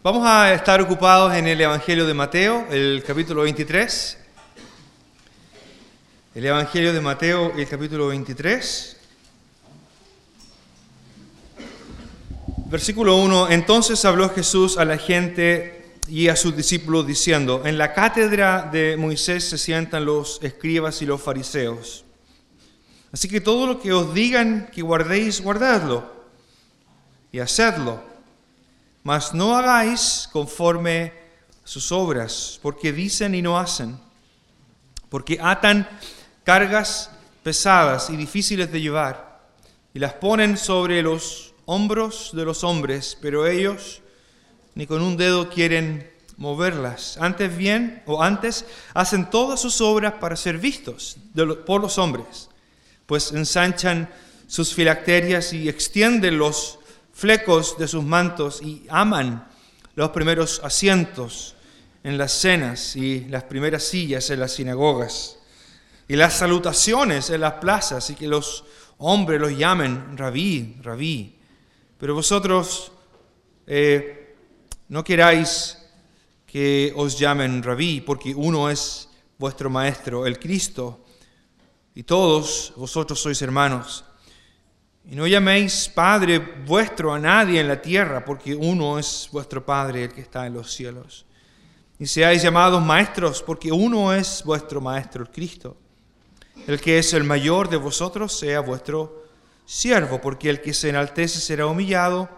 Vamos a estar ocupados en el Evangelio de Mateo, el capítulo 23. El Evangelio de Mateo, el capítulo 23. Versículo 1. Entonces habló Jesús a la gente y a sus discípulos diciendo, en la cátedra de Moisés se sientan los escribas y los fariseos. Así que todo lo que os digan que guardéis, guardadlo y hacedlo mas no hagáis conforme sus obras, porque dicen y no hacen, porque atan cargas pesadas y difíciles de llevar, y las ponen sobre los hombros de los hombres, pero ellos ni con un dedo quieren moverlas. Antes bien, o antes, hacen todas sus obras para ser vistos por los hombres, pues ensanchan sus filacterias y extienden los flecos de sus mantos y aman los primeros asientos en las cenas y las primeras sillas en las sinagogas y las salutaciones en las plazas y que los hombres los llamen rabí, rabí. Pero vosotros eh, no queráis que os llamen rabí, porque uno es vuestro maestro, el Cristo, y todos vosotros sois hermanos. Y no llaméis Padre vuestro a nadie en la tierra, porque uno es vuestro Padre, el que está en los cielos. Y seáis llamados maestros, porque uno es vuestro Maestro, el Cristo. El que es el mayor de vosotros sea vuestro siervo, porque el que se enaltece será humillado,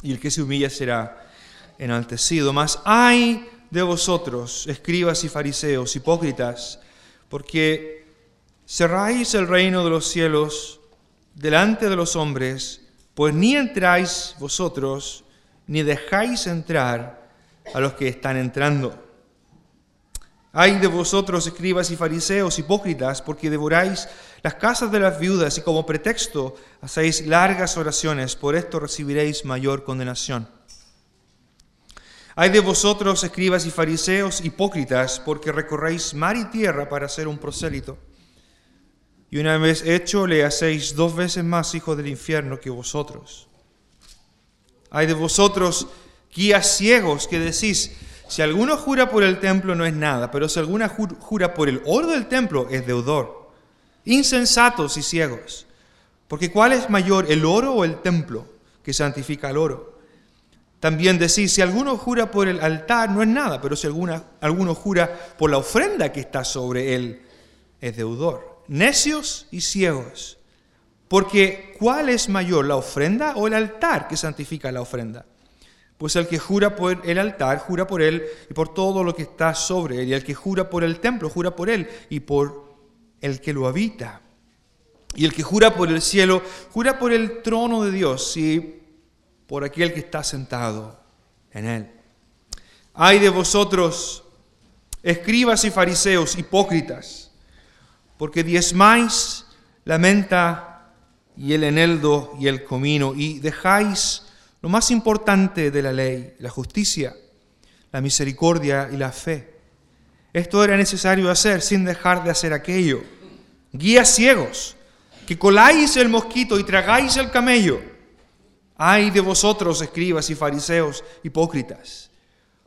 y el que se humilla será enaltecido. Mas hay de vosotros, escribas y fariseos, hipócritas, porque cerráis el reino de los cielos delante de los hombres, pues ni entráis vosotros, ni dejáis entrar a los que están entrando. Hay de vosotros, escribas y fariseos, hipócritas, porque devoráis las casas de las viudas y como pretexto hacéis largas oraciones, por esto recibiréis mayor condenación. Hay de vosotros, escribas y fariseos, hipócritas, porque recorréis mar y tierra para ser un prosélito y una vez hecho le hacéis dos veces más hijo del infierno que vosotros. Hay de vosotros guías ciegos que decís, si alguno jura por el templo no es nada, pero si alguno jura por el oro del templo es deudor. Insensatos y ciegos, porque ¿cuál es mayor, el oro o el templo que santifica el oro? También decís, si alguno jura por el altar no es nada, pero si alguno, alguno jura por la ofrenda que está sobre él es deudor necios y ciegos. Porque ¿cuál es mayor, la ofrenda o el altar que santifica la ofrenda? Pues el que jura por el altar, jura por él y por todo lo que está sobre él. Y el que jura por el templo, jura por él y por el que lo habita. Y el que jura por el cielo, jura por el trono de Dios y por aquel que está sentado en él. Ay de vosotros, escribas y fariseos, hipócritas porque diezmáis la menta y el eneldo y el comino y dejáis lo más importante de la ley, la justicia, la misericordia y la fe. Esto era necesario hacer sin dejar de hacer aquello. Guías ciegos, que coláis el mosquito y tragáis el camello. Ay de vosotros, escribas y fariseos hipócritas,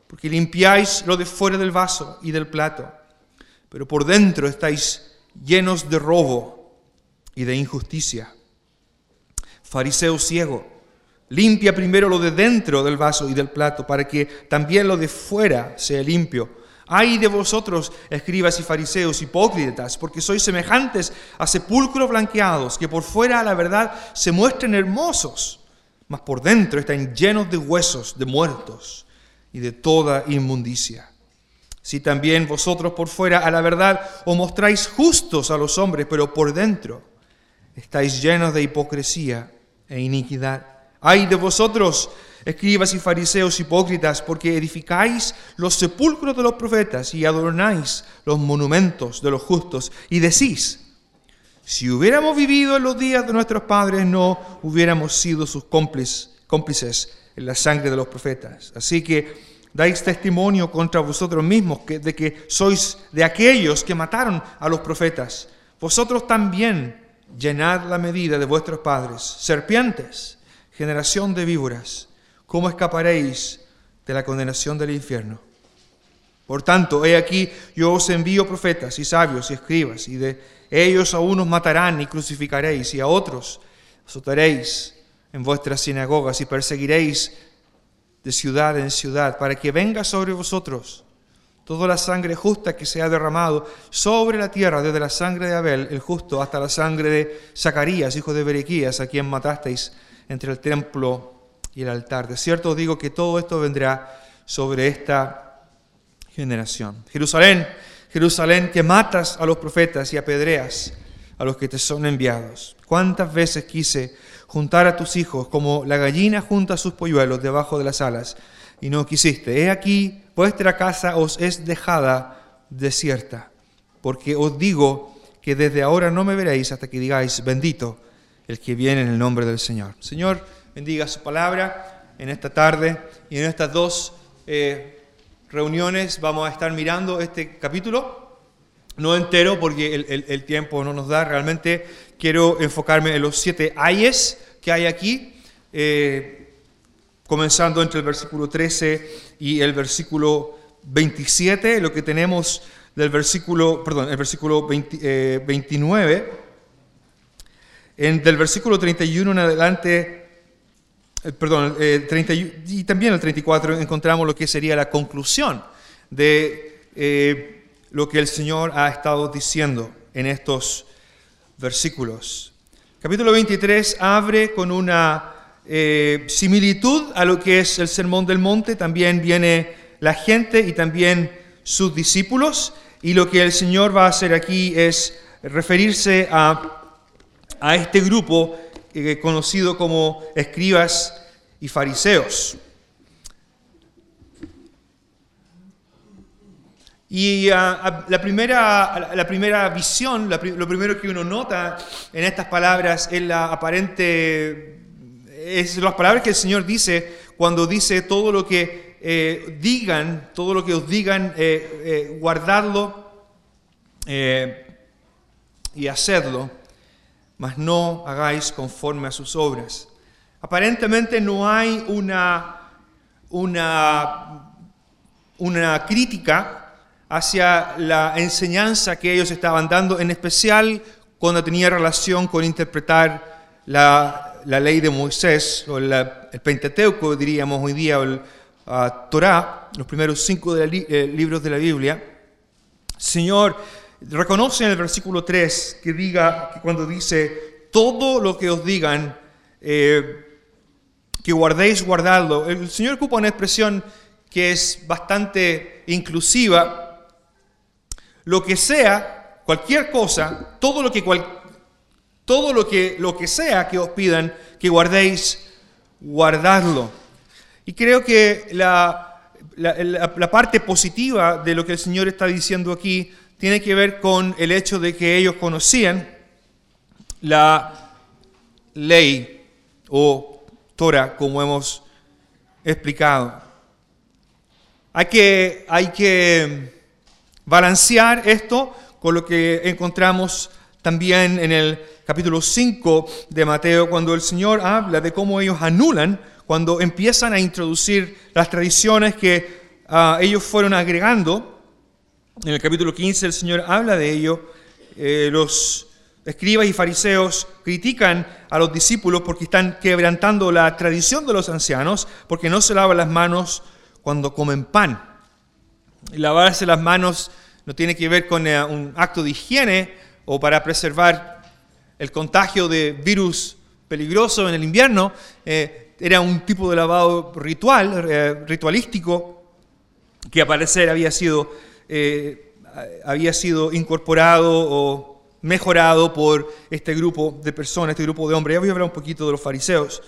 porque limpiáis lo de fuera del vaso y del plato, pero por dentro estáis llenos de robo y de injusticia. Fariseo ciego, limpia primero lo de dentro del vaso y del plato para que también lo de fuera sea limpio. Ay de vosotros, escribas y fariseos hipócritas, porque sois semejantes a sepulcros blanqueados, que por fuera la verdad se muestran hermosos, mas por dentro están llenos de huesos de muertos y de toda inmundicia. Si también vosotros por fuera a la verdad os mostráis justos a los hombres, pero por dentro estáis llenos de hipocresía e iniquidad. Ay de vosotros, escribas y fariseos hipócritas, porque edificáis los sepulcros de los profetas y adornáis los monumentos de los justos, y decís, si hubiéramos vivido en los días de nuestros padres, no hubiéramos sido sus cómplices, cómplices en la sangre de los profetas. Así que dais testimonio contra vosotros mismos de que sois de aquellos que mataron a los profetas. Vosotros también llenad la medida de vuestros padres. Serpientes, generación de víboras, ¿cómo escaparéis de la condenación del infierno. Por tanto, he aquí, yo os envío profetas y sabios y escribas, y de ellos a unos matarán y crucificaréis, y a otros azotaréis en vuestras sinagogas y perseguiréis de ciudad en ciudad, para que venga sobre vosotros toda la sangre justa que se ha derramado sobre la tierra, desde la sangre de Abel, el justo, hasta la sangre de Zacarías, hijo de Berequías, a quien matasteis entre el templo y el altar. De cierto os digo que todo esto vendrá sobre esta generación. Jerusalén, Jerusalén, que matas a los profetas y apedreas a los que te son enviados. ¿Cuántas veces quise juntar a tus hijos como la gallina junta sus polluelos debajo de las alas? Y no quisiste. He aquí vuestra casa os es dejada desierta, porque os digo que desde ahora no me veréis hasta que digáis, bendito el que viene en el nombre del Señor. Señor, bendiga su palabra en esta tarde y en estas dos eh, reuniones vamos a estar mirando este capítulo, no entero porque el, tiempo no nos da, realmente quiero enfocarme en los siete ayes que hay aquí. Eh, comenzando entre el versículo 13 y el versículo 27, lo que tenemos del versículo, perdón, el versículo 29, eh, en, del versículo 31 en adelante, eh, perdón, eh, y también el 34 encontramos lo que sería la conclusión de lo que el Señor ha estado diciendo en estos versículos. Capítulo 23 abre con una eh, similitud a lo que es el Sermón del Monte, también viene la gente y también sus discípulos. Y lo que el Señor va a hacer aquí es referirse a, a este grupo eh, conocido como escribas y fariseos. Y ah, la, primera, la primera visión, lo primero que uno nota en estas palabras es la aparente es las palabras que el Señor dice cuando dice todo lo que eh, digan, todo lo que os digan, eh, eh, guardadlo y hacedlo, mas no hagáis conforme a sus obras. Aparentemente no hay una, una, una crítica hacia la enseñanza que ellos estaban dando, en especial cuando tenía relación con interpretar la, la ley de Moisés, o el Pentateuco, diríamos hoy día, o el uh, Torah, los primeros cinco eh, libros de la Biblia, Señor reconoce en el versículo 3 que diga, que cuando dice, todo lo que os digan, eh, que guardéis, guardadlo. El Señor ocupa una expresión que es bastante inclusiva. Lo que sea, cualquier cosa, todo lo que, cual, todo lo que, lo que sea que os pidan que guardéis, guardadlo. Y creo que la, la, parte positiva de lo que el Señor está diciendo aquí tiene que ver con el hecho de que ellos conocían la ley o Torah, como hemos explicado. Hay que, hay que balancear esto con lo que encontramos también en el capítulo 5 de Mateo, cuando el Señor habla de cómo ellos anulan, cuando empiezan a introducir las tradiciones que ah, ellos fueron agregando. En el capítulo 15 el Señor habla de ello. Eh, los escribas y fariseos critican a los discípulos porque están quebrantando la tradición de los ancianos, porque no se lavan las manos cuando comen pan. Lavarse las manos no tiene que ver con eh, un acto de higiene o para preservar el contagio de virus peligroso en el invierno, eh, era un tipo de lavado ritual, eh, ritualístico, que al parecer había sido, había sido incorporado o mejorado por este grupo de personas, este grupo de hombres. Ya voy a hablar un poquito de los fariseos.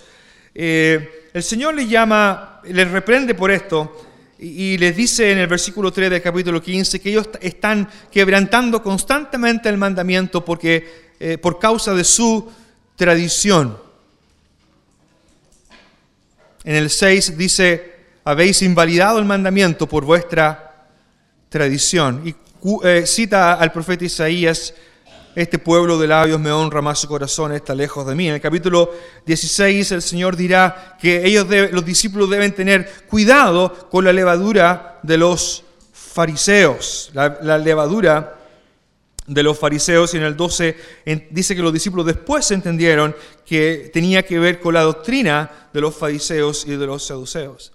el Señor les llama, les reprende por esto y les dice en el versículo 3 del capítulo 15 que ellos están quebrantando constantemente el mandamiento porque eh, por causa de su tradición. En el 6 dice, habéis invalidado el mandamiento por vuestra tradición. Y eh, cita al profeta Isaías este pueblo de labios me honra, más su corazón está lejos de mí. En el capítulo 16 el Señor dirá que ellos los discípulos deben tener cuidado con la levadura de los fariseos. La, levadura de los fariseos y en el 12 dice que los discípulos después entendieron que tenía que ver con la doctrina de los fariseos y de los saduceos.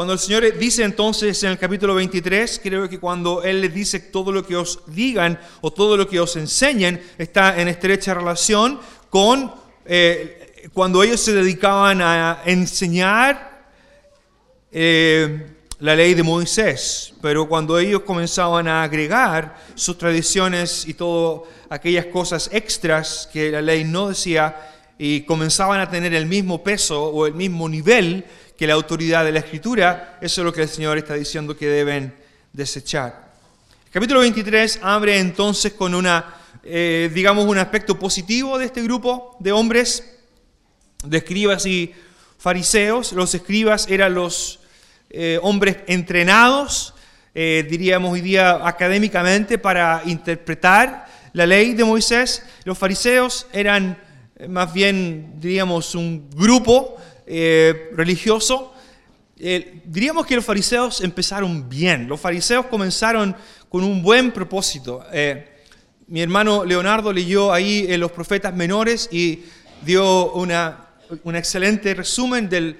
Cuando el Señor dice entonces en el capítulo 23, creo que cuando Él les dice todo lo que os digan o todo lo que os enseñen, está en estrecha relación con eh, cuando ellos se dedicaban a enseñar eh, la ley de Moisés, pero cuando ellos comenzaban a agregar sus tradiciones y todas aquellas cosas extras que la ley no decía y comenzaban a tener el mismo peso o el mismo nivel, que la autoridad de la Escritura, eso es lo que el Señor está diciendo que deben desechar. El capítulo 23 abre entonces con una, eh, digamos, un aspecto positivo de este grupo de hombres, de escribas y fariseos. Los escribas eran los eh, hombres entrenados, eh, diríamos hoy día académicamente, para interpretar la ley de Moisés. Los fariseos eran más bien, diríamos, un grupo eh, religioso, eh, diríamos que los fariseos empezaron bien. Los fariseos comenzaron con un buen propósito. Eh, mi hermano Leonardo leyó ahí los profetas menores y dio una, un excelente resumen del,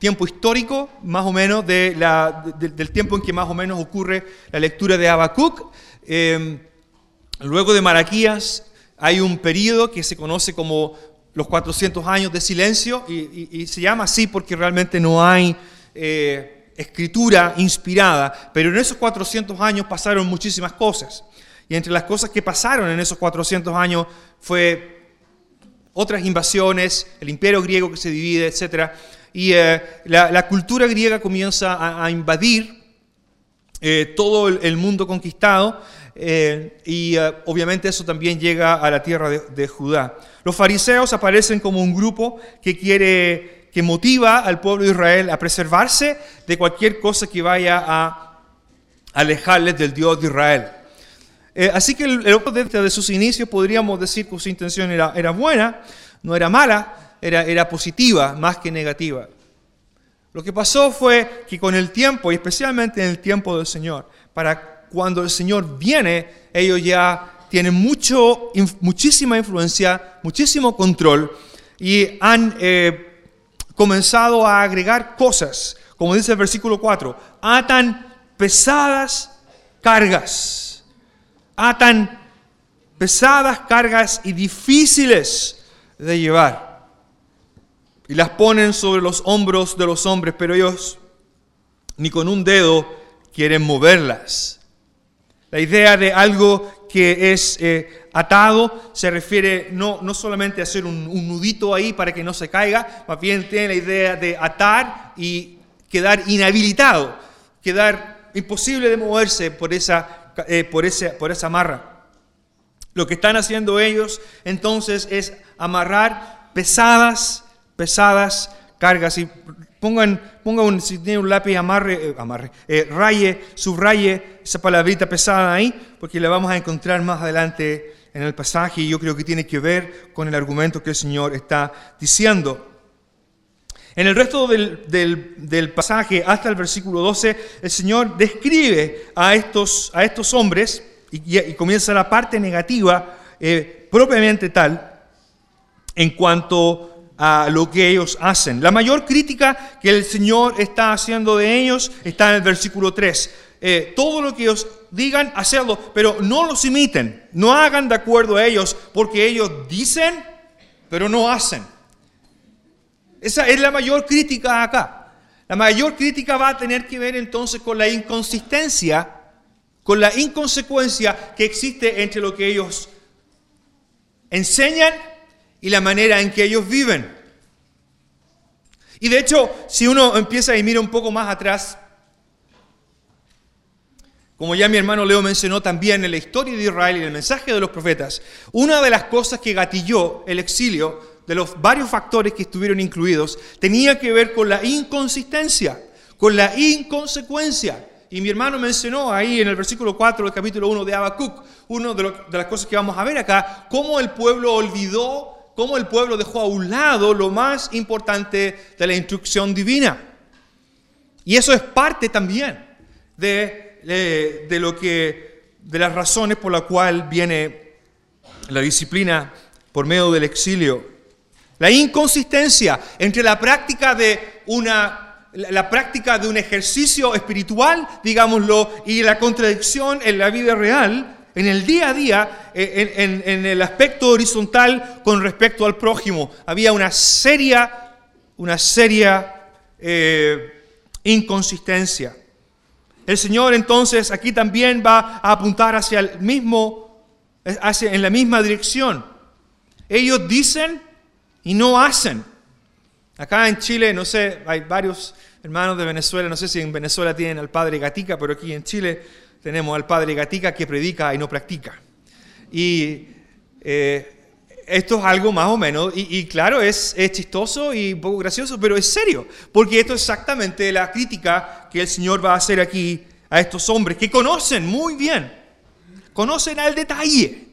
tiempo histórico, más o menos, del tiempo en que más o menos ocurre la lectura de Habacuc. luego de Maraquías hay un periodo que se conoce como los 400 años de silencio y, se llama así porque realmente no hay eh, escritura inspirada, pero en esos 400 años pasaron muchísimas cosas. Y entre las cosas que pasaron en esos 400 años fue otras invasiones, el imperio griego que se divide, etc. Y eh, la, cultura griega comienza a, invadir eh, todo el, mundo conquistado y obviamente eso también llega a la tierra de Judá. Los fariseos aparecen como un grupo que quiere, que motiva al pueblo de Israel a preservarse de cualquier cosa que vaya a alejarles del Dios de Israel. Eh, así que el, desde sus inicios podríamos decir que su intención era, era buena, no era mala, era, era positiva más que negativa. Lo que pasó fue que con el tiempo, y especialmente en el tiempo del Señor, para cuando el Señor viene, ellos ya tienen mucho, muchísima influencia, muchísimo control y han eh, comenzado a agregar cosas, como dice el versículo 4, atan pesadas cargas, atan pesadas cargas y difíciles de llevar. Y las ponen sobre los hombros de los hombres, pero ellos ni con un dedo quieren moverlas. La idea de algo que es eh, atado se refiere no, no solamente a hacer un, nudito ahí para que no se caiga, más bien tiene la idea de atar y quedar inhabilitado, quedar imposible de moverse por esa, eh, por por esa amarra. Lo que están haciendo ellos entonces es amarrar pesadas, pesadas cargas. Y pongan, pongan si tiene un lápiz, amarre, eh, amarre raye, subraye esa palabrita pesada ahí, porque la vamos a encontrar más adelante en el pasaje y yo creo que tiene que ver con el argumento que el Señor está diciendo. En el resto del, pasaje, hasta el versículo 12, el Señor describe a estos, a estos hombres y, comienza la parte negativa eh, propiamente tal en cuanto a lo que ellos hacen. La mayor crítica que el Señor está haciendo de ellos está en el versículo 3. Eh, todo lo que ellos digan, hacerlo, pero no los imiten, no hagan de acuerdo a ellos, porque ellos dicen, pero no hacen. Esa es la mayor crítica acá. La mayor crítica va a tener que ver entonces con la inconsistencia, con la inconsecuencia que existe entre lo que ellos enseñan y la manera en que ellos viven. Y de hecho, si uno empieza y mira un poco más atrás, como ya mi hermano Leo mencionó también en la historia de Israel y en el mensaje de los profetas, una de las cosas que gatilló el exilio, de los varios factores que estuvieron incluidos, tenía que ver con la inconsistencia, con la inconsecuencia. Y mi hermano mencionó ahí en el versículo 4 del capítulo 1 de Habacuc, una de, de las cosas que vamos a ver acá, cómo el pueblo olvidó, cómo el pueblo dejó a un lado lo más importante de la instrucción divina. Y eso es parte también de, de, lo que, de las razones por las cuales viene la disciplina por medio del exilio. La inconsistencia entre la práctica de una la práctica de un ejercicio espiritual, digámoslo, y la contradicción en la vida real, en el día a día, en, el aspecto horizontal con respecto al prójimo. Había una seria, una seria eh, inconsistencia. El Señor entonces aquí también va a apuntar hacia el mismo, hacia, en la misma dirección. Ellos dicen y no hacen. Acá en Chile, no sé, hay varios hermanos de Venezuela, no sé si en Venezuela tienen al padre Gatica, pero aquí en Chile tenemos al padre Gatica que predica y no practica. Y eh, esto es algo más o menos, y, claro, es, es, chistoso y un poco gracioso, pero es serio, porque esto es exactamente la crítica que el Señor va a hacer aquí a estos hombres que conocen muy bien, conocen al detalle,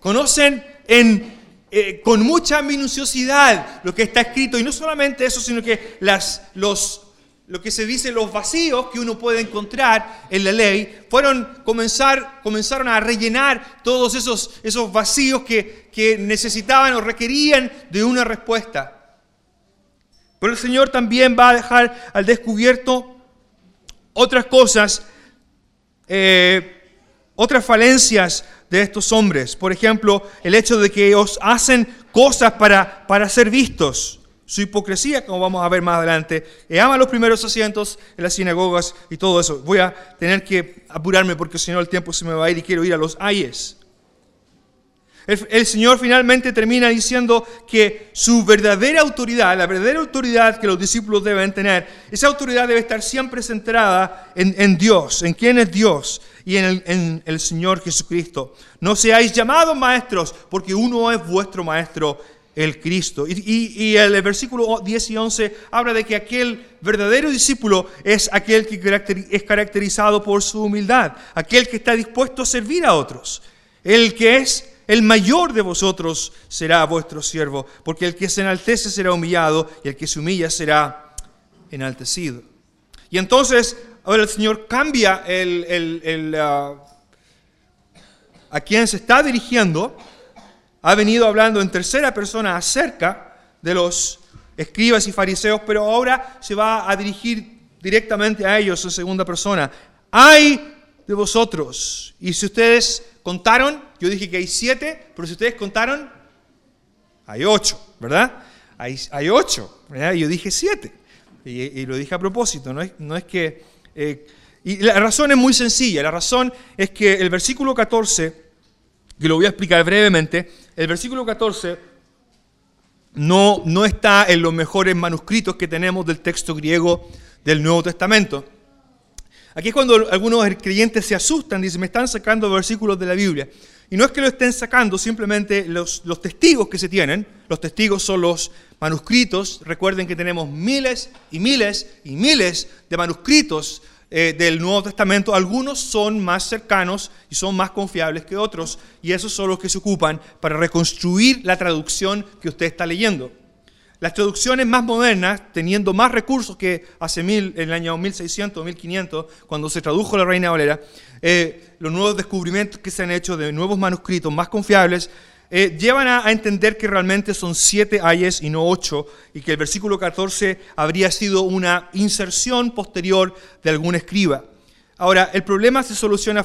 conocen en eh, con mucha minuciosidad lo que está escrito. Y no solamente eso, sino que las, los, lo que se dice, los vacíos que uno puede encontrar en la ley, fueron comenzar, comenzaron a rellenar todos esos, esos vacíos que, que necesitaban o requerían de una respuesta. Pero el Señor también va a dejar al descubierto otras cosas, eh, otras falencias de estos hombres. Por ejemplo, el hecho de que ellos hacen cosas para, para ser vistos. Su hipocresía, como vamos a ver más adelante, y aman los primeros asientos en las sinagogas y todo eso. Voy a tener que apurarme porque si no el tiempo se me va a ir y quiero ir a los ayes. El, Señor finalmente termina diciendo que su verdadera autoridad, la verdadera autoridad que los discípulos deben tener, esa autoridad debe estar siempre centrada en, Dios, en quién es Dios y en el, Señor Jesucristo. No seáis llamados maestros, porque uno es vuestro maestro, el Cristo. Y, el versículo 10 y 11 habla de que aquel verdadero discípulo es aquel que es caracterizado por su humildad, aquel que está dispuesto a servir a otros, el que es el mayor de vosotros será vuestro siervo, porque el que se enaltece será humillado y el que se humilla será enaltecido. Y entonces, ahora el Señor cambia uh, a quien se está dirigiendo. Ha venido hablando en tercera persona acerca de los escribas y fariseos, pero ahora se va a dirigir directamente a ellos en segunda persona. Hay de vosotros. Y si ustedes contaron, yo dije que hay siete, pero si ustedes contaron, hay ocho, ¿verdad? Hay, ocho, ¿verdad? Y yo dije siete. Y, lo dije a propósito, no es, no es que... Eh, y la razón es muy sencilla, la razón es que el versículo 14, que lo voy a explicar brevemente, el versículo 14 no, no está en los mejores manuscritos que tenemos del texto griego del Nuevo Testamento. Aquí es cuando algunos creyentes se asustan, dicen, me están sacando versículos de la Biblia. Y no es que lo estén sacando, simplemente los, los testigos que se tienen, los testigos son los manuscritos, recuerden que tenemos miles y miles y miles de manuscritos eh, del Nuevo Testamento, algunos son más cercanos y son más confiables que otros, y esos son los que se ocupan para reconstruir la traducción que usted está leyendo. Las traducciones más modernas, teniendo más recursos que hace mil, en el año 1600, 1500, cuando se tradujo la Reina Valera, eh, los nuevos descubrimientos que se han hecho de nuevos manuscritos más confiables, eh, llevan a, entender que realmente son siete ayes y no ocho, y que el versículo 14 habría sido una inserción posterior de algún escriba. Ahora, el problema se soluciona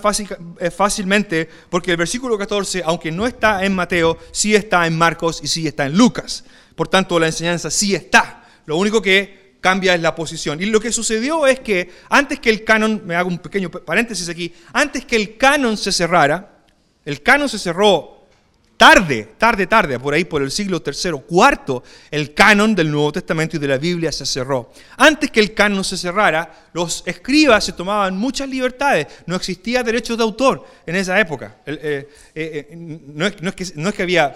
eh, fácilmente porque el versículo 14, aunque no está en Mateo, sí está en Marcos y sí está en Lucas. Por tanto, la enseñanza sí está. Lo único que cambia es la posición. Y lo que sucedió es que antes que el canon, me hago un pequeño paréntesis aquí, antes que el canon se cerrara, el canon se cerró tarde, tarde, tarde, por ahí por el siglo tercero, cuarto, el canon del Nuevo Testamento y de la Biblia se cerró. Antes que el canon se cerrara, los escribas se tomaban muchas libertades. No existía derechos de autor en esa época. Eh, eh, eh, no, es, que, no es que había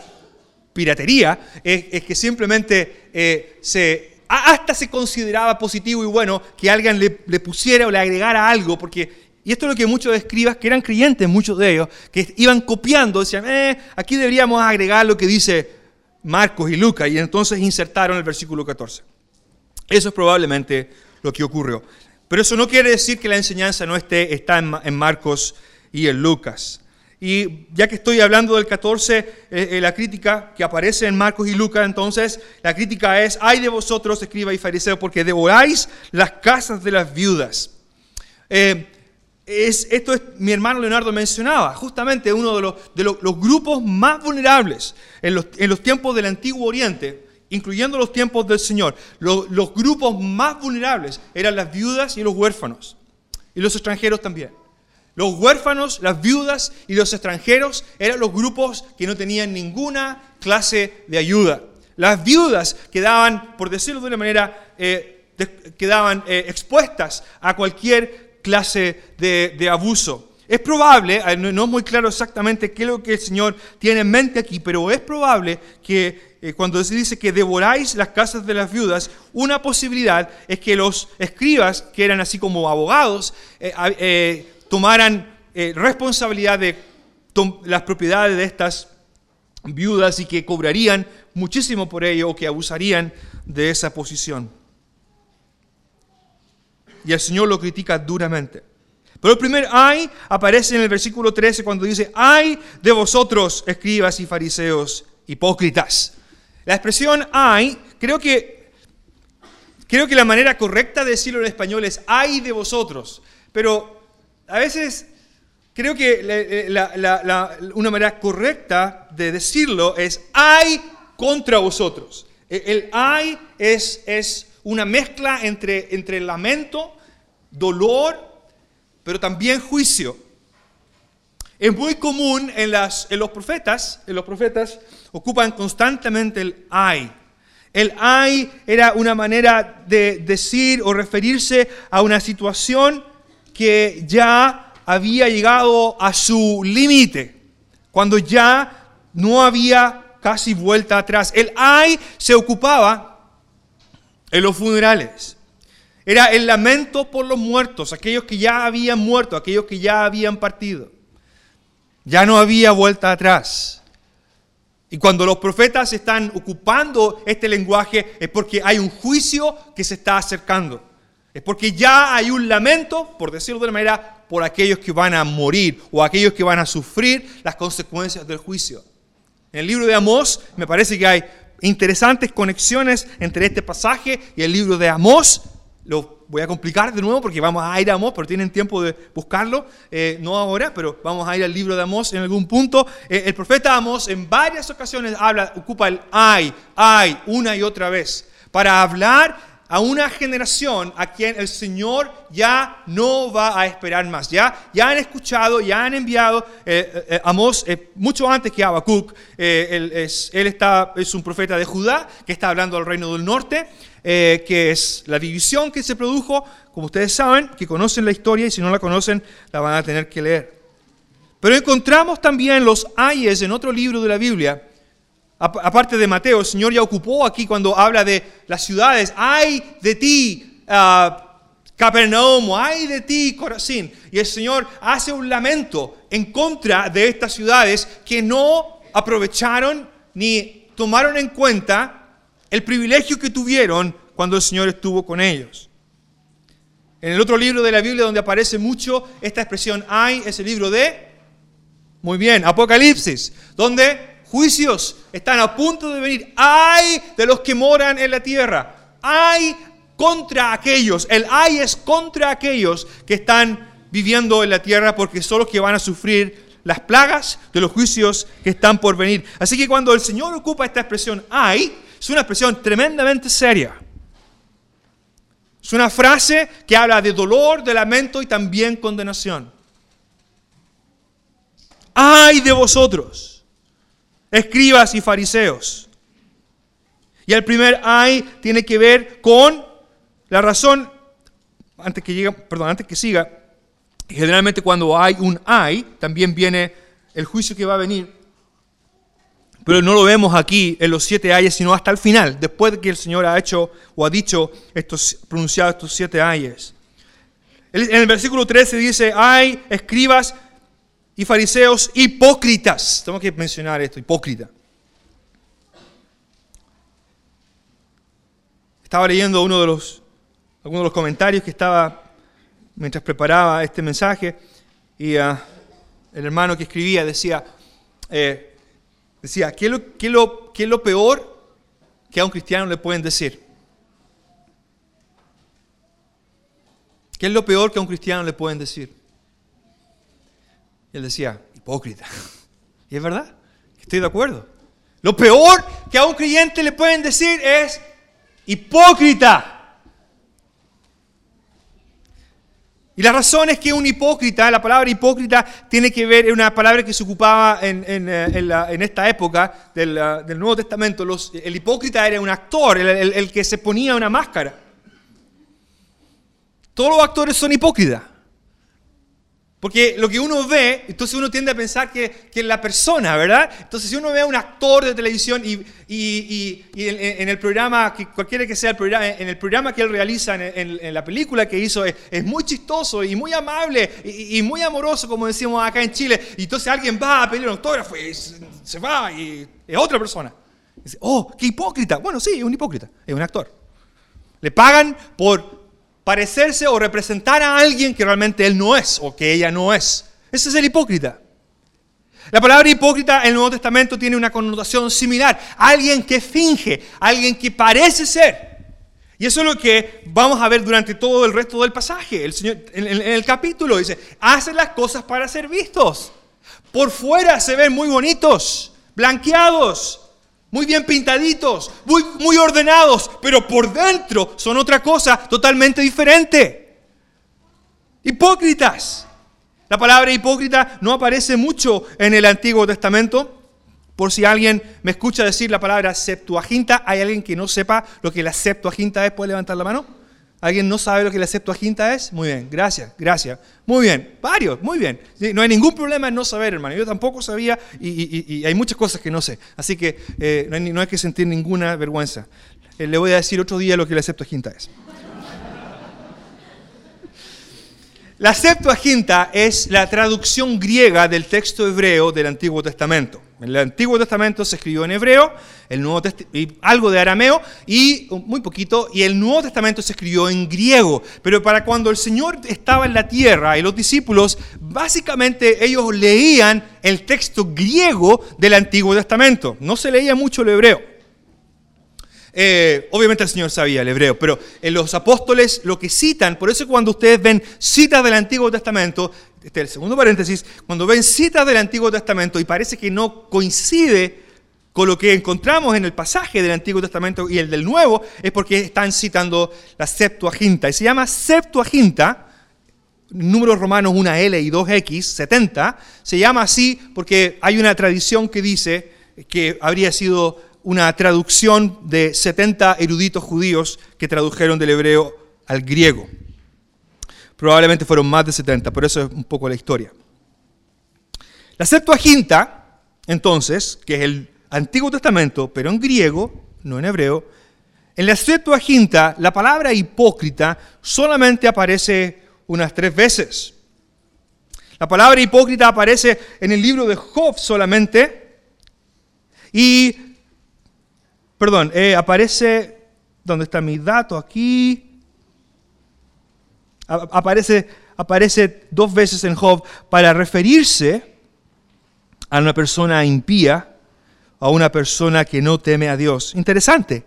piratería, es, que simplemente se hasta se consideraba positivo y bueno que alguien le, le pusiera o le agregara algo, porque y esto es lo que muchos escribas, que eran creyentes, muchos de ellos, que iban copiando, decían, eh, aquí deberíamos agregar lo que dice Marcos y Lucas, y entonces insertaron el versículo 14. Eso es probablemente lo que ocurrió. Pero eso no quiere decir que la enseñanza no esté, está en, Marcos y en Lucas. Y ya que estoy hablando del 14, eh, eh, la crítica que aparece en Marcos y Lucas, entonces la crítica es, ay de vosotros, escriba y fariseo, porque devoráis las casas de las viudas. Eh, esto es, mi hermano Leonardo mencionaba, justamente uno de los, grupos más vulnerables en los, tiempos del Antiguo Oriente, incluyendo los tiempos del Señor. Los, los grupos más vulnerables eran las viudas y los huérfanos, y los extranjeros también. Los huérfanos, las viudas y los extranjeros eran los grupos que no tenían ninguna clase de ayuda. Las viudas quedaban, por decirlo de una manera, eh, quedaban eh, expuestas a cualquier clase de, abuso. Es probable, eh, no es muy claro exactamente qué es lo que el Señor tiene en mente aquí, pero es probable que eh, cuando se dice que devoráis las casas de las viudas, una posibilidad es que los escribas, que eran así como abogados, eh, tomaran responsabilidad de las propiedades de estas viudas y que cobrarían muchísimo por ello o que abusarían de esa posición y el Señor lo critica duramente. Pero el primer ay aparece en el versículo 13 cuando dice, ay de vosotros, escribas y fariseos hipócritas. La expresión ay, creo que, creo que la manera correcta de decirlo en español es ay de vosotros, pero a veces creo que una manera correcta de decirlo es ay contra vosotros. El, el ay es, es una mezcla entre, entre lamento, dolor, pero también juicio. Es muy común en, las, en los profetas, en los profetas ocupan constantemente el ay. El ay era una manera de decir o referirse a una situación que ya había llegado a su límite, cuando ya no había casi vuelta atrás. El ay se ocupaba en los funerales. Era el lamento por los muertos, aquellos que ya habían muerto, aquellos que ya habían partido. Ya no había vuelta atrás. Y cuando los profetas están ocupando este lenguaje es porque hay un juicio que se está acercando. Es porque ya hay un lamento, por decirlo de una manera, por aquellos que van a morir o aquellos que van a sufrir las consecuencias del juicio. En el libro de Amós me parece que hay interesantes conexiones entre este pasaje y el libro de Amós. Lo voy a complicar de nuevo porque vamos a ir a Amós, pero tienen tiempo de buscarlo, eh, no ahora, pero vamos a ir al libro de Amós en algún punto. Eh, el profeta Amós en varias ocasiones habla, ocupa el ay, ay, una y otra vez, para hablar a una generación a quien el Señor ya no va a esperar más. Ya, ya han escuchado, ya han enviado eh, eh, eh Amós mucho antes que Habacuc. Eh, él, es, él está, es un profeta de Judá que está hablando al reino del norte, que es la división que se produjo, como ustedes saben, que conocen la historia y si no la conocen la van a tener que leer. Pero encontramos también los ayes en otro libro de la Biblia aparte de Mateo, el Señor ya ocupó aquí cuando habla de las ciudades, ay de ti, uh, Capernaum, ay de ti, Corazín. Y el Señor hace un lamento en contra de estas ciudades que no aprovecharon ni tomaron en cuenta el privilegio que tuvieron cuando el Señor estuvo con ellos. En el otro libro de la Biblia donde aparece mucho esta expresión ay es el libro de, muy bien, Apocalipsis, donde juicios están a punto de venir. Hay de los que moran en la tierra. Hay contra aquellos. El hay es contra aquellos que están viviendo en la tierra porque son los que van a sufrir las plagas de los juicios que están por venir. Así que cuando el Señor ocupa esta expresión hay, es una expresión tremendamente seria. Es una frase que habla de dolor, de lamento y también condenación. Ay de vosotros escribas y fariseos. Y el primer ay tiene que ver con la razón, antes que, llegue, perdón, antes que siga, generalmente cuando hay un ay, también viene el juicio que va a venir. Pero no lo vemos aquí en los siete ayes, sino hasta el final, después de que el Señor ha hecho o ha dicho estos, pronunciado estos siete ayes. En el versículo 13 dice, hay escribas y fariseos hipócritas. Tengo que mencionar esto, hipócrita. Estaba leyendo uno de los, algunos los comentarios que estaba mientras preparaba este mensaje y ah, el hermano que escribía decía, eh, Decía, ¿qué es, lo, qué, lo, ¿qué es lo peor que a un cristiano le pueden decir? ¿Qué es lo peor que a un cristiano le pueden decir? Y él decía, hipócrita. Y es verdad, estoy de acuerdo. Lo peor que a un creyente le pueden decir es hipócrita. Y la razón es que un hipócrita, la palabra hipócrita tiene que ver, es una palabra que se ocupaba en, eh, esta época del, uh, Nuevo Testamento. el hipócrita era un actor, el que se ponía una máscara. Todos los actores son hipócritas. Porque lo que uno ve, entonces uno tiende a pensar que, es la persona, ¿verdad? Entonces si uno ve a un actor de televisión y, en, el programa, que cualquiera que sea el programa, en el programa que él realiza, en, la película que hizo, es, muy chistoso y muy amable y, muy amoroso, como decimos acá en Chile, y entonces alguien va a pedir un autógrafo y se, va y es otra persona. dice, oh, qué hipócrita. Bueno, sí, es un hipócrita, es un actor. Le pagan por parecerse o representar a alguien que realmente él no es o que ella no es. Ese es el hipócrita. La palabra hipócrita en el Nuevo Testamento tiene una connotación similar. Alguien que finge, alguien que parece ser. Y eso es lo que vamos a ver durante todo el resto del pasaje. El Señor en, el capítulo dice, hacen las cosas para ser vistos. Por fuera se ven muy bonitos, blanqueados, muy bien pintaditos, muy, muy ordenados, pero por dentro son otra cosa totalmente diferente. Hipócritas. La palabra hipócrita no aparece mucho en el Antiguo Testamento. Por si alguien me escucha decir la palabra Septuaginta, ¿hay alguien que no sepa lo que la Septuaginta es? ¿Puede levantar la mano? ¿Alguien no sabe lo que la Septuaginta es? Muy bien, gracias, gracias. Muy bien, varios, muy bien. no hay ningún problema en no saber, hermano. Yo tampoco sabía y, hay muchas cosas que no sé. Así que eh, no, hay, que sentir ninguna vergüenza. Eh, le voy a decir otro día lo que la Septuaginta es. La Septuaginta es la traducción griega del texto hebreo del Antiguo Testamento. El Antiguo Testamento se escribió en hebreo, el Nuevo y algo de arameo y muy poquito, y el Nuevo Testamento se escribió en griego. Pero para cuando el Señor estaba en la tierra y los discípulos, básicamente ellos leían el texto griego del Antiguo Testamento. No se leía mucho el hebreo. Eh, obviamente el Señor sabía el hebreo, pero en los apóstoles lo que citan, por eso cuando ustedes ven citas del Antiguo Testamento, este es el segundo paréntesis, cuando ven citas del Antiguo Testamento y parece que no coincide con lo que encontramos en el pasaje del Antiguo Testamento y el del Nuevo, es porque están citando la Septuaginta. Y se llama Septuaginta, números romanos 1L y 2X, 70, se llama así porque hay una tradición que dice que habría sido una traducción de 70 eruditos judíos que tradujeron del hebreo al griego. Probablemente fueron más de 70, por eso es un poco la historia. La Septuaginta, entonces, que es el Antiguo Testamento, pero en griego, no en hebreo, en la Septuaginta la palabra hipócrita solamente aparece unas tres veces. La palabra hipócrita aparece en el libro de Job solamente y, perdón, eh, aparece, ¿dónde está mi dato? Aquí aparece, aparece dos veces en Job para referirse a una persona impía, a una persona que no teme a Dios. Interesante,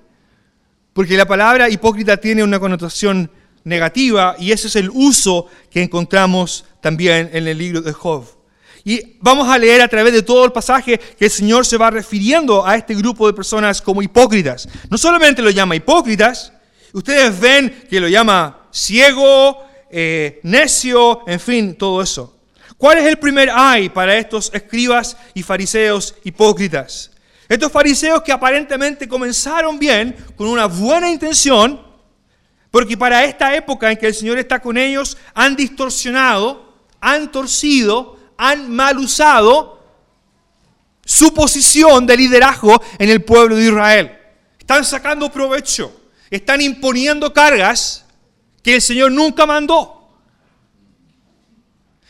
porque la palabra hipócrita tiene una connotación negativa y ese es el uso que encontramos también en el libro de Job. Y vamos a leer a través de todo el pasaje que el Señor se va refiriendo a este grupo de personas como hipócritas. No solamente lo llama hipócritas, ustedes ven que lo llama ciego, eh, necio, en fin, todo eso. ¿Cuál es el primer ay para estos escribas y fariseos hipócritas? Estos fariseos que aparentemente comenzaron bien, con una buena intención, porque para esta época en que el Señor está con ellos, han distorsionado, han torcido, han mal usado su posición de liderazgo en el pueblo de Israel. Están sacando provecho, están imponiendo cargas que el Señor nunca mandó.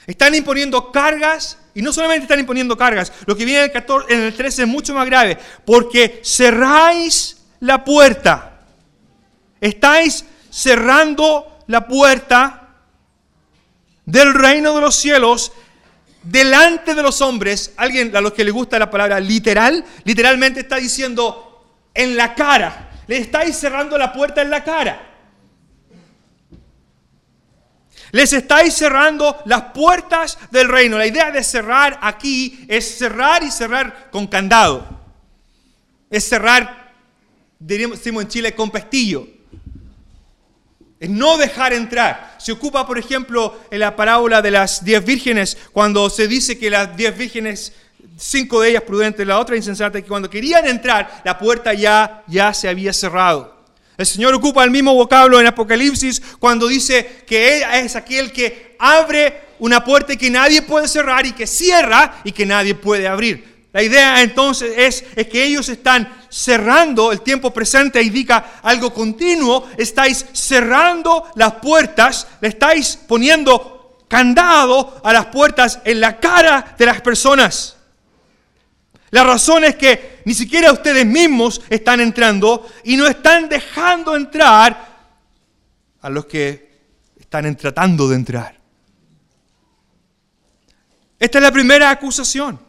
Están imponiendo cargas y no solamente están imponiendo cargas, lo que viene en el, 14, en el 13 es mucho más grave, porque cerráis la puerta. Estáis cerrando la puerta del reino de los cielos delante de los hombres. Alguien a los que le gusta la palabra literal, literalmente está diciendo en la cara. Le estáis cerrando la puerta en la cara. Les estáis cerrando las puertas del reino. La idea de cerrar aquí es cerrar y cerrar con candado. Es cerrar, diríamos en Chile, con pestillo. Es no dejar entrar. Se ocupa, por ejemplo, en la parábola de las diez vírgenes, cuando se dice que las diez vírgenes, cinco de ellas prudentes, la otra insensata, que cuando querían entrar, la puerta ya, ya se había cerrado. El Señor ocupa el mismo vocablo en Apocalipsis cuando dice que Él es aquel que abre una puerta que nadie puede cerrar y que cierra y que nadie puede abrir. La idea entonces es, es, que ellos están cerrando, el tiempo presente indica algo continuo, estáis cerrando las puertas, le estáis poniendo candado a las puertas en la cara de las personas. La razón es que ni siquiera ustedes mismos están entrando y no están dejando entrar a los que están tratando de entrar. Esta es la primera acusación.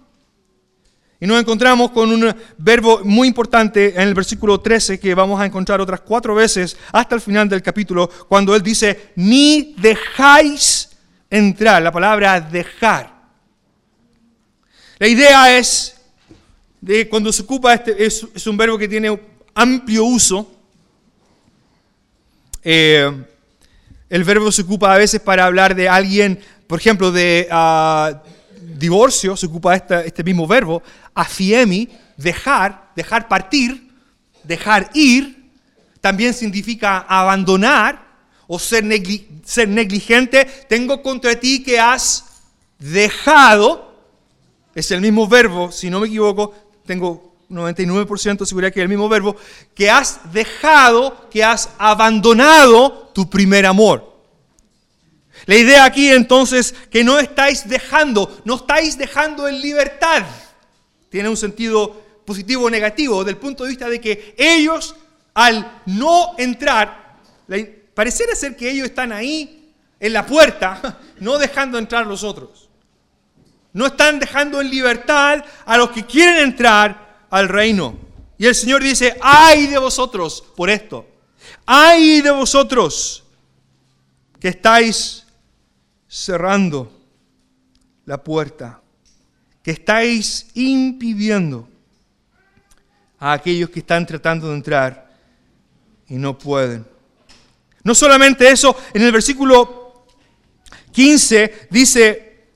Y nos encontramos con un verbo muy importante en el versículo 13 que vamos a encontrar otras cuatro veces hasta el final del capítulo, cuando él dice, ni dejáis entrar, la palabra dejar. La idea es de cuando se ocupa, este, es, un verbo que tiene amplio uso. Eh, el verbo se ocupa a veces para hablar de alguien, por ejemplo, de ah, divorcio, se ocupa este mismo verbo, afiemi, dejar, dejar partir, dejar ir, también significa abandonar o ser, ser negligente. Tengo contra ti que has dejado, es el mismo verbo, si no me equivoco, tengo 99% de seguridad que es el mismo verbo, que has dejado, que has abandonado tu primer amor. La idea aquí entonces que no estáis dejando, no estáis dejando en libertad. Tiene un sentido positivo o negativo, del punto de vista de que ellos al no entrar, pareciera ser que ellos están ahí en la puerta, no dejando entrar los otros. No están dejando en libertad a los que quieren entrar al reino. Y el Señor dice, ay de vosotros por esto. Ay de vosotros que estáis cerrando la puerta, que estáis impidiendo a aquellos que están tratando de entrar y no pueden. No solamente eso, en el versículo 15 dice,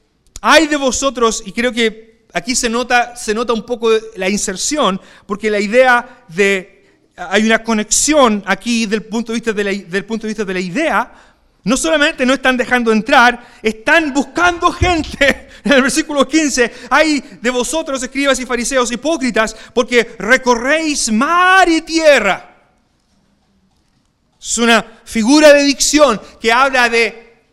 hay de vosotros, y creo que aquí se nota, se nota un poco la inserción, porque la idea de, hay una conexión aquí del punto de vista del punto de, vista de la idea, no solamente no están dejando entrar, están buscando gente. En el versículo 15, hay de vosotros, escribas y fariseos hipócritas, porque recorréis mar y tierra. Es una figura de dicción que habla de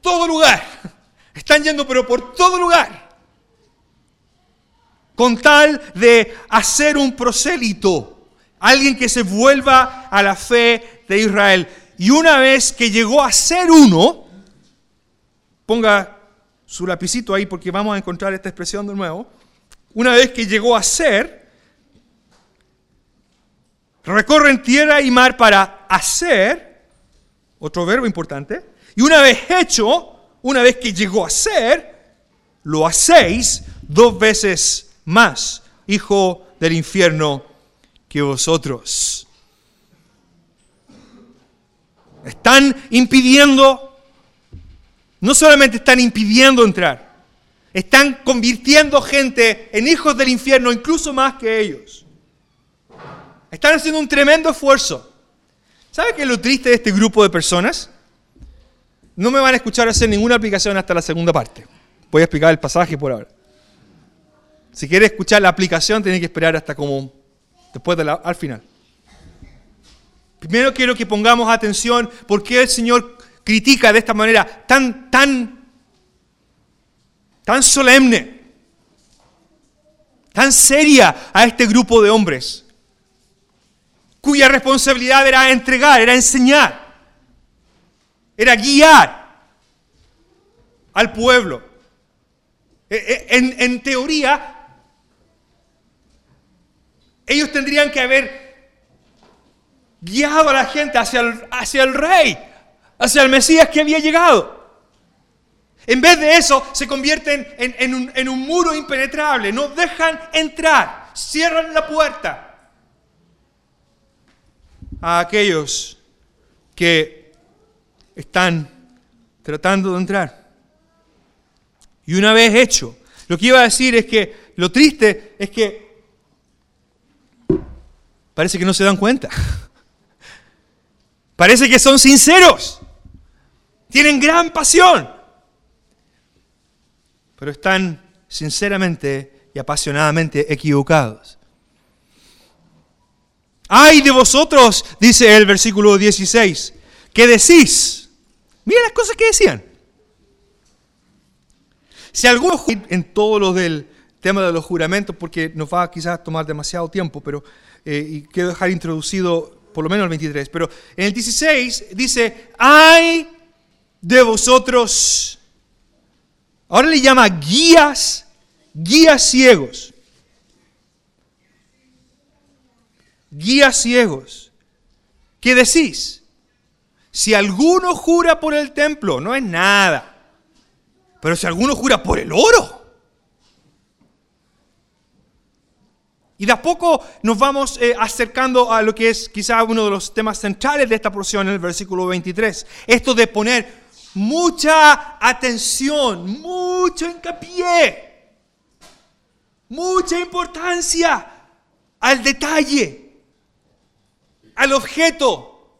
todo lugar están yendo pero por todo lugar. Con tal de hacer un prosélito. Alguien que se vuelva a la fe de Israel. Y una vez que llegó a ser uno, ponga su lapicito ahí porque vamos a encontrar esta expresión de nuevo. Una vez que llegó a ser, recorren tierra y mar para hacer, otro verbo importante, y una vez hecho, una vez que llegó a ser, lo hacéis dos veces más, hijo del infierno, que vosotros. Están impidiendo, no solamente están impidiendo entrar, están convirtiendo gente en hijos del infierno, incluso más que ellos. Están haciendo un tremendo esfuerzo. ¿Sabe qué es lo triste de este grupo de personas? no me van a escuchar hacer ninguna aplicación hasta la segunda parte. Voy a explicar el pasaje por ahora. Si quieres escuchar la aplicación, tienes que esperar hasta como después de la, al final. Primero quiero que pongamos atención por qué el Señor critica de esta manera tan, tan, tan solemne, tan seria a este grupo de hombres, cuya responsabilidad era entregar, era enseñar, era guiar al pueblo. E, e, en, en teoría, ellos tendrían que haber guiado a la gente hacia el, hacia el rey, hacia el Mesías que había llegado. En vez de eso, se convierten en, un, en un muro impenetrable, no dejan entrar, cierran la puerta a aquellos que están tratando de entrar. Y una vez hecho, lo que iba a decir es que lo triste es que parece que no se dan cuenta. Parece que son sinceros. Tienen gran pasión. Pero están sinceramente y apasionadamente equivocados. Ay de vosotros, dice el versículo 16, que decís. Mira las cosas que decían. Si alguno en todo lo del tema de los juramentos, porque nos va a quizás tomar demasiado tiempo, pero eh, y quiero dejar introducido por lo menos el 23, pero en el 16 dice, ay de vosotros, ahora le llama guías, guías ciegos, guías ciegos, ¿qué decís? Si alguno jura por el templo, no es nada, pero si alguno jura por el oro, Y de a poco nos vamos eh, acercando a lo que es quizá uno de los temas centrales de esta porción el versículo 23. Esto de poner mucha atención, mucho hincapié, mucha importancia al detalle, al objeto,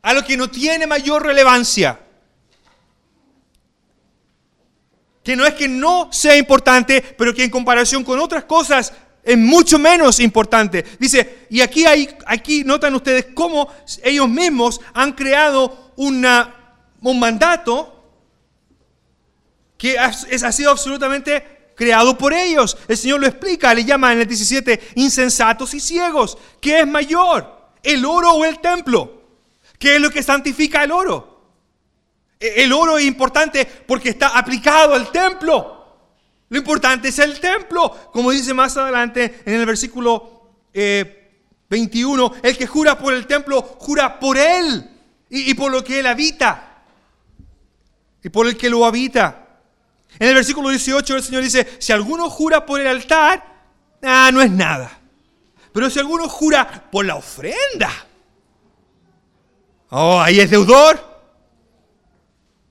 a lo que no tiene mayor relevancia. Que no es que no sea importante, pero que en comparación con otras cosas es mucho menos importante. Dice, y aquí, hay, aquí notan ustedes cómo ellos mismos han creado un mandato que ha, ha sido absolutamente creado por ellos. El Señor lo explica, le llama en el 17 insensatos y ciegos. ¿Qué es mayor? ¿El oro o el templo? ¿Qué es lo que santifica el oro? E, el oro es importante porque está aplicado al templo. Lo importante es el templo, como dice más adelante en el versículo 21, eh, el que jura por el templo, jura por él y, por lo que él habita y por el que lo habita. En el versículo 18 el Señor dice, si alguno jura por el altar, ah, no es nada. Pero si alguno jura por la ofrenda, oh, ahí es deudor.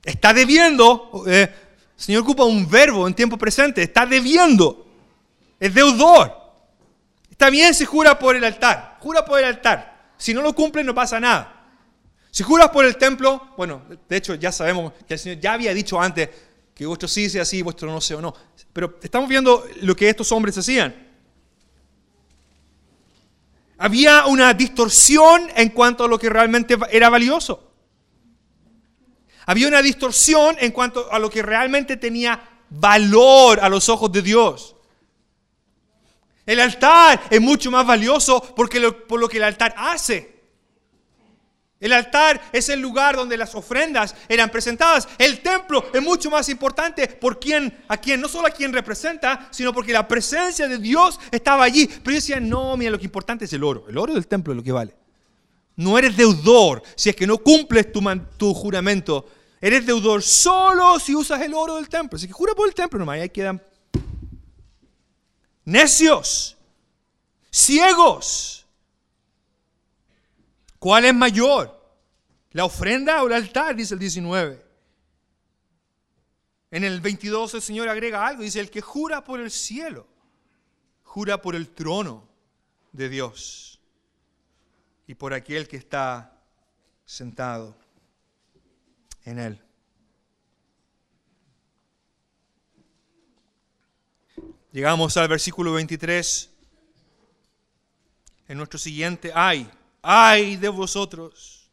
Está debiendo. Eh, el Señor ocupa un verbo en tiempo presente, está debiendo, es deudor. Está bien si jura por el altar, jura por el altar. Si no lo cumple no pasa nada. Si juras por el templo, bueno, de hecho ya sabemos que el Señor ya había dicho antes que vuestro sí sea sí, vuestro no sea o no. Pero estamos viendo lo que estos hombres hacían. Había una distorsión en cuanto a lo que realmente era valioso. Había una distorsión en cuanto a lo que realmente tenía valor a los ojos de Dios. El altar es mucho más valioso porque por lo que el altar hace. El altar es el lugar donde las ofrendas eran presentadas. El templo es mucho más importante por quien, a quien, no solo a quien representa, sino porque la presencia de Dios estaba allí. Pero yo decía, no, mira, lo que importante es el oro. El oro del templo es lo que vale. No eres deudor si es que no cumples tu, tu juramento Eres deudor solo si usas el oro del templo. Así que jura por el templo nomás. Y ahí quedan necios, ciegos. ¿Cuál es mayor? ¿La ofrenda o el altar? Dice el 19. En el 22 el Señor agrega algo. Dice, el que jura por el cielo, jura por el trono de Dios y por aquel que está sentado en Él. Llegamos al versículo 23. En nuestro siguiente, ay, ay de vosotros,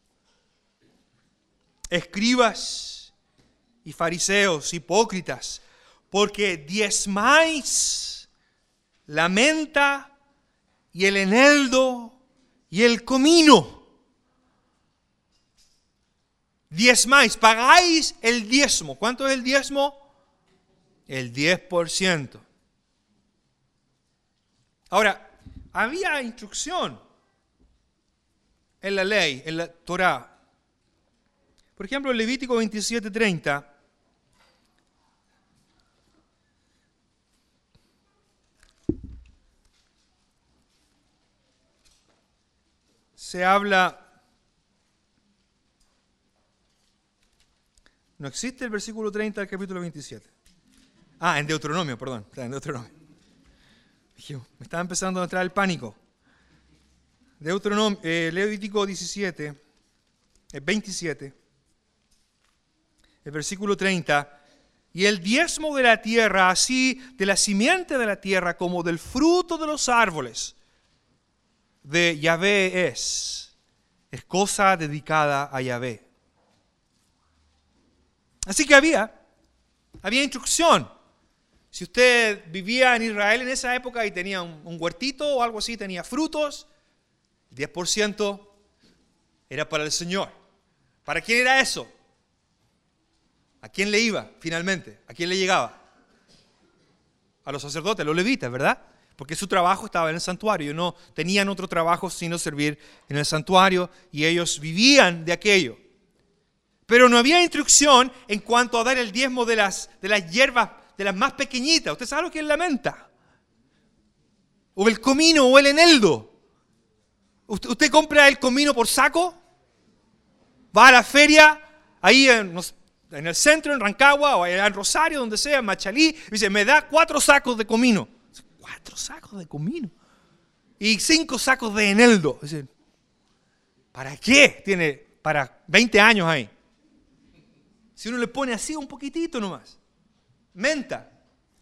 escribas y fariseos, hipócritas, porque diezmáis la menta y el eneldo y el comino. Diezmáis, pagáis el diezmo. ¿Cuánto es el diezmo? El 10%. Ahora, había instrucción en la ley, en la Torá. Por ejemplo, Levítico 27:30 se habla No existe el versículo 30 del capítulo 27. Ah, en Deuteronomio, perdón, en Deuteronomio me estaba empezando a entrar el pánico. Deuteronomio, eh, Levítico 17, 27, el versículo 30. Y el diezmo de la tierra, así de la simiente de la tierra como del fruto de los árboles, de Yahvé es, es cosa dedicada a Yahvé. Así que había, había instrucción si usted vivía en Israel en esa época y tenía un, huertito o algo así, tenía frutos, el 10% era para el Señor. ¿Para quién era eso? ¿A quién le iba finalmente? ¿A quién le llegaba? A los sacerdotes, a los levitas, ¿verdad? Porque su trabajo estaba en el santuario. no tenían otro trabajo sino servir en el santuario y ellos vivían de aquello. Pero no había instrucción en cuanto a dar el diezmo de las, de las hierbas de las más pequeñitas. ¿Usted sabe lo que es la menta? O el comino o el eneldo. ¿Usted, compra el comino por saco? Va a la feria, ahí en, el centro, en Rancagua, o en Rosario, donde sea, en Machalí, dice, me da cuatro sacos de comino. Cuatro sacos de comino. Y cinco sacos de eneldo. Dice, ¿Para qué? Tiene para 20 años ahí. Si uno le pone así un poquitito nomás menta.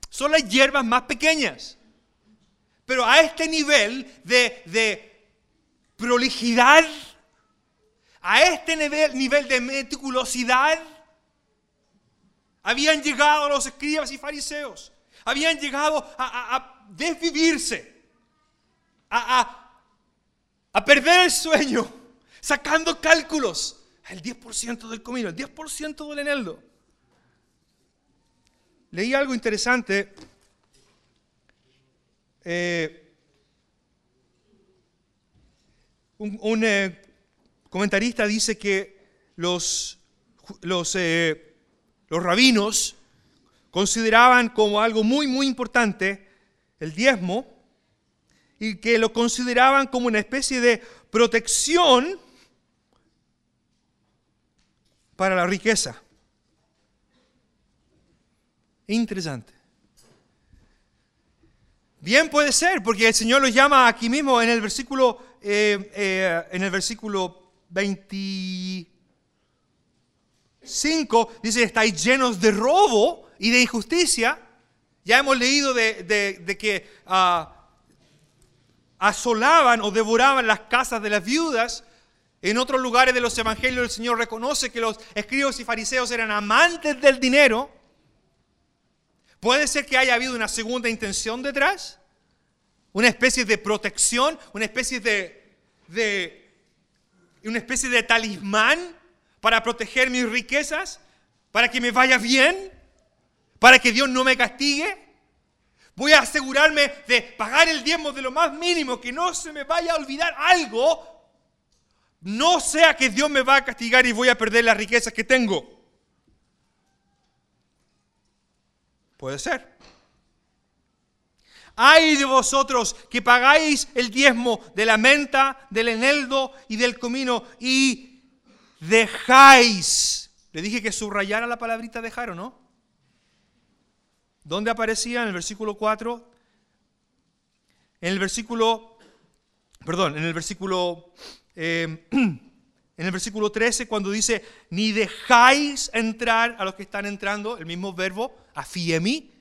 Son las hierbas más pequeñas. Pero a este nivel de, de prolijidad, a este nivel, nivel de meticulosidad, habían llegado los escribas y fariseos. Habían llegado a, desvivirse, a, a, perder el sueño, sacando cálculos. El 10% del comino, el 10% del eneldo leí algo interesante. Eh, un, eh, comentarista dice que los, los, eh, los rabinos consideraban como algo muy, muy importante el diezmo y que lo consideraban como una especie de protección para la riqueza. Interesante. Bien puede ser, porque el Señor lo llama aquí mismo en el versículo, eh, eh, en el versículo 25, dice, estáis llenos de robo y de injusticia. Ya hemos leído de, que ah, asolaban o devoraban las casas de las viudas. En otros lugares de los evangelios el Señor reconoce que los escribos y fariseos eran amantes del dinero. Puede ser que haya habido una segunda intención detrás, una especie de protección, una especie de, de una especie de talismán para proteger mis riquezas, para que me vaya bien, para que Dios no me castigue. Voy a asegurarme de pagar el diezmo de lo más mínimo, que no se me vaya a olvidar algo, no sea que Dios me va a castigar y voy a perder las riquezas que tengo. Puede ser. Ay de vosotros que pagáis el diezmo de la menta, del eneldo y del comino y dejáis. Le dije que subrayara la palabrita dejar o no. ¿Dónde aparecía? En el versículo 4. En el versículo, perdón, en el versículo, eh, en el versículo 13, cuando dice, ni dejáis entrar a los que están entrando, el mismo verbo, mí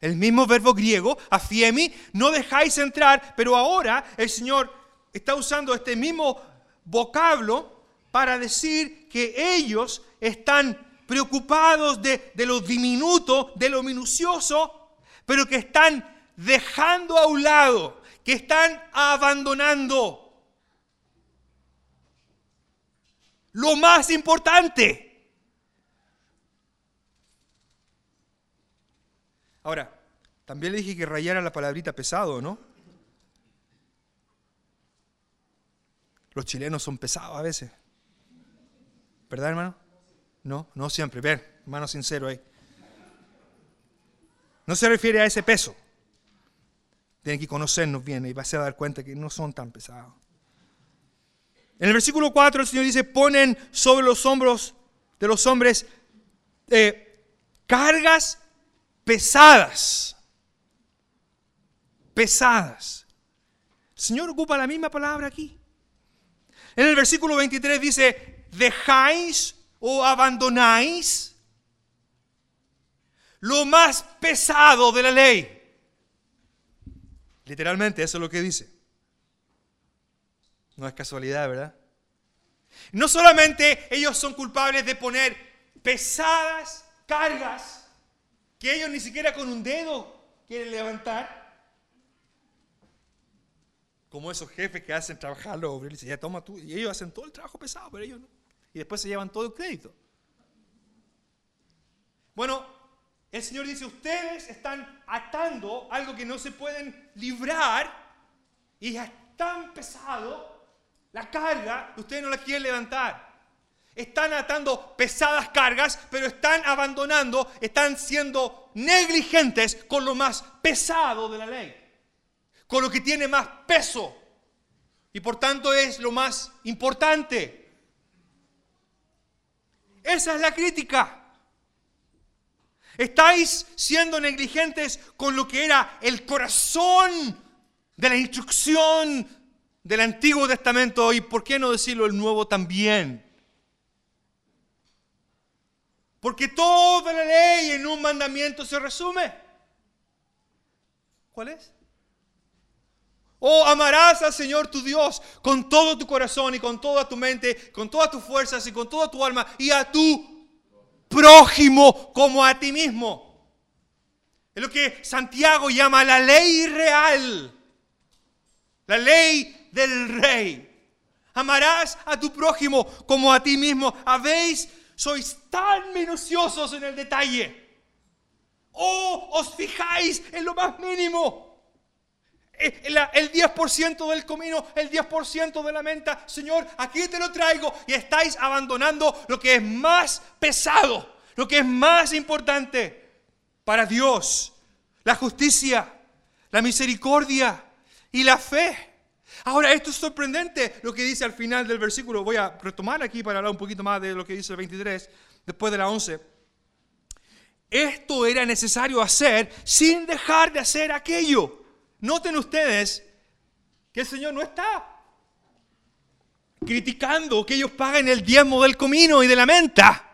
El mismo verbo griego, afiemi, no dejáis entrar, pero ahora el Señor está usando este mismo vocablo para decir que ellos están preocupados de, de lo diminuto, de lo minucioso, pero que están dejando a un lado, que están abandonando lo más importante. Ahora, también le dije que rayara la palabrita pesado, ¿no? Los chilenos son pesados a veces. ¿Verdad, hermano? No, no siempre. Ver, hermano sincero ahí. No se refiere a ese peso. Tienen que conocernos bien y vas a dar cuenta que no son tan pesados. En el versículo 4 el Señor dice, ponen sobre los hombros de los hombres eh, cargas pesadas. Pesadas. El Señor ocupa la misma palabra aquí. En el versículo 23 dice, dejáis o abandonáis lo más pesado de la ley. Literalmente, eso es lo que dice. No es casualidad, ¿verdad? No solamente ellos son culpables de poner pesadas cargas que ellos ni siquiera con un dedo quieren levantar. Como esos jefes que hacen trabajar los obreros, ya toma tú, y ellos hacen todo el trabajo pesado, pero ellos no. Y después se llevan todo el crédito. Bueno, el Señor dice, ustedes están atando algo que no se pueden librar y es tan pesado la carga ustedes no la quieren levantar están atando pesadas cargas, pero están abandonando, están siendo negligentes con lo más pesado de la ley, con lo que tiene más peso y por tanto es lo más importante. Esa es la crítica. Estáis siendo negligentes con lo que era el corazón de la instrucción del Antiguo Testamento y, ¿por qué no decirlo, el Nuevo también? Porque toda la ley en un mandamiento se resume. ¿Cuál es? Oh, amarás al Señor tu Dios con todo tu corazón y con toda tu mente, con todas tus fuerzas y con toda tu alma y a tu prójimo como a ti mismo. Es lo que Santiago llama la ley real, la ley del rey. Amarás a tu prójimo como a ti mismo. Habéis sois tan minuciosos en el detalle. Oh, os fijáis en lo más mínimo. Eh, el 10% del comino, el 10% de la menta, Señor, aquí te lo traigo y estáis abandonando lo que es más pesado, lo que es más importante para Dios, la justicia, la misericordia y la fe. Ahora, esto es sorprendente lo que dice al final del versículo. Voy a retomar aquí para hablar un poquito más de lo que dice el 23, después de la 11. Esto era necesario hacer sin dejar de hacer aquello. Noten ustedes que el Señor no está criticando que ellos paguen el diezmo del comino y de la menta.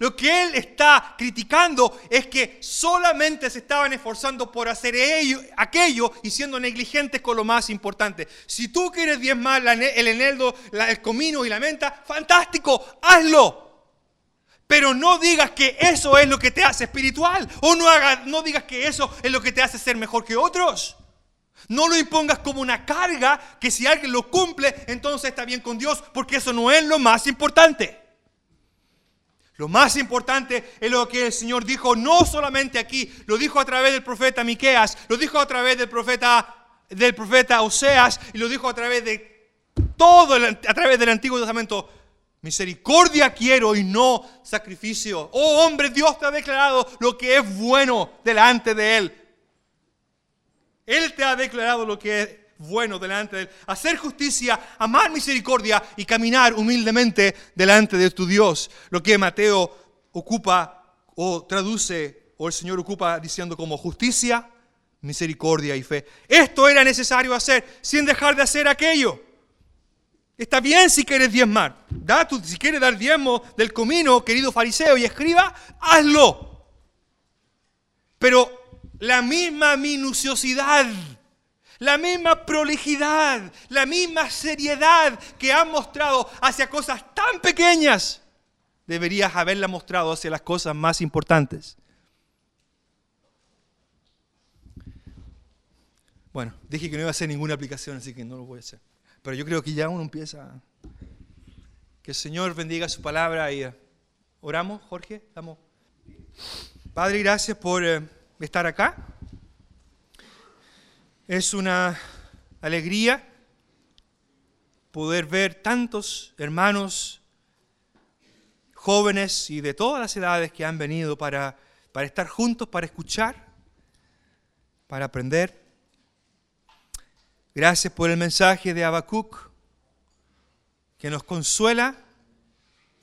Lo que él está criticando es que solamente se estaban esforzando por hacer ello, aquello y siendo negligentes con lo más importante. Si tú quieres diezmar el eneldo, el comino y la menta, fantástico, hazlo. Pero no digas que eso es lo que te hace espiritual. O no, no digas que eso es lo que te hace ser mejor que otros. No lo impongas como una carga que si alguien lo cumple, entonces está bien con Dios, porque eso no es lo más importante. Lo más importante es lo que el Señor dijo, no solamente aquí, lo dijo a través del profeta Miqueas, lo dijo a través del profeta, del profeta Oseas y lo dijo a través de todo, a través del Antiguo Testamento. Misericordia quiero y no sacrificio. Oh hombre, Dios te ha declarado lo que es bueno delante de Él. Él te ha declarado lo que es bueno delante de Él, hacer justicia, amar misericordia y caminar humildemente delante de tu Dios. Lo que Mateo ocupa o traduce o el Señor ocupa diciendo como justicia, misericordia y fe. Esto era necesario hacer sin dejar de hacer aquello. Está bien si quieres diezmar. Da tu, si quieres dar diezmo del comino, querido fariseo y escriba, hazlo. Pero la misma minuciosidad, la misma prolijidad, la misma seriedad que han mostrado hacia cosas tan pequeñas, deberías haberla mostrado hacia las cosas más importantes. Bueno, dije que no iba a hacer ninguna aplicación, así que no lo voy a hacer. Pero yo creo que ya uno empieza. Que el Señor bendiga su palabra y eh, oramos, Jorge. Padre, gracias por eh, estar acá. Es una alegría poder ver tantos hermanos jóvenes y de todas las edades que han venido para, para estar juntos, para escuchar, para aprender. Gracias por el mensaje de Habacuc, que nos consuela,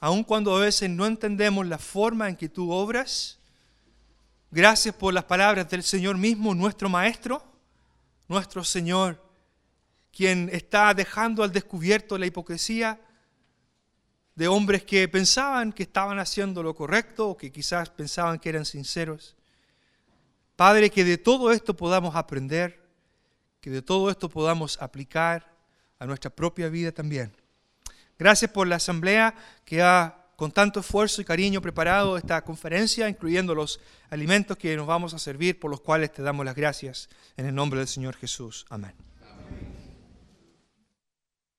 aun cuando a veces no entendemos la forma en que tú obras. Gracias por las palabras del Señor mismo, nuestro Maestro, nuestro Señor, quien está dejando al descubierto la hipocresía de hombres que pensaban que estaban haciendo lo correcto o que quizás pensaban que eran sinceros. Padre, que de todo esto podamos aprender que de todo esto podamos aplicar a nuestra propia vida también. Gracias por la asamblea que ha con tanto esfuerzo y cariño preparado esta conferencia, incluyendo los alimentos que nos vamos a servir, por los cuales te damos las gracias en el nombre del Señor Jesús. Amén.